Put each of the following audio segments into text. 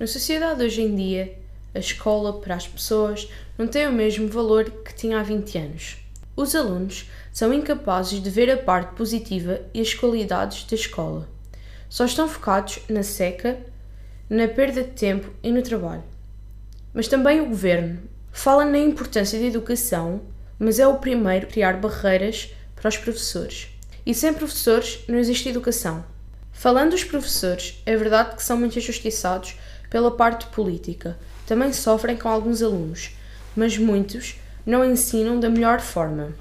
Na sociedade hoje em dia, a escola para as pessoas não tem o mesmo valor que tinha há 20 anos. Os alunos são incapazes de ver a parte positiva e as qualidades da escola. Só estão focados na seca, na perda de tempo e no trabalho. Mas também o governo fala na importância da educação, mas é o primeiro a criar barreiras para os professores. E sem professores não existe educação. Falando dos professores, é verdade que são muito injustiçados pela parte política. Também sofrem com alguns alunos, mas muitos não ensinam da melhor forma.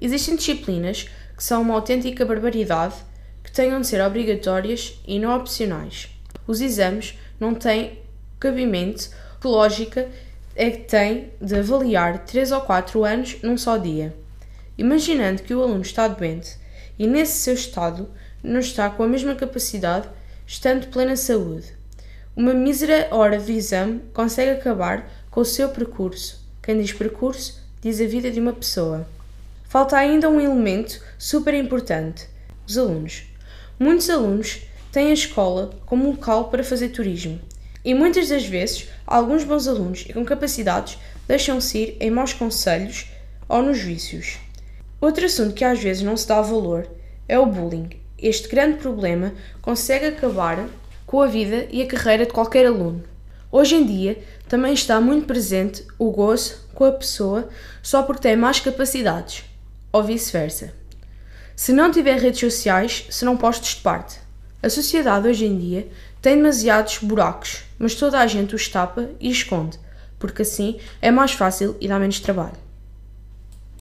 Existem disciplinas que são uma autêntica barbaridade que tenham de ser obrigatórias e não opcionais. Os exames não têm cabimento, que lógica é que tem de avaliar 3 ou 4 anos num só dia. Imaginando que o aluno está doente e nesse seu estado não está com a mesma capacidade, estando plena saúde. Uma mísera hora de exame consegue acabar com o seu percurso. Quem diz percurso, diz a vida de uma pessoa. Falta ainda um elemento super importante: os alunos. Muitos alunos têm a escola como local para fazer turismo. E muitas das vezes, alguns bons alunos e com capacidades deixam-se ir em maus conselhos ou nos vícios. Outro assunto que às vezes não se dá valor é o bullying. Este grande problema consegue acabar com a vida e a carreira de qualquer aluno. Hoje em dia, também está muito presente o gozo com a pessoa só porque tem mais capacidades, ou vice-versa. Se não tiver redes sociais, serão postos de parte. A sociedade hoje em dia tem demasiados buracos, mas toda a gente os tapa e esconde, porque assim é mais fácil e dá menos trabalho.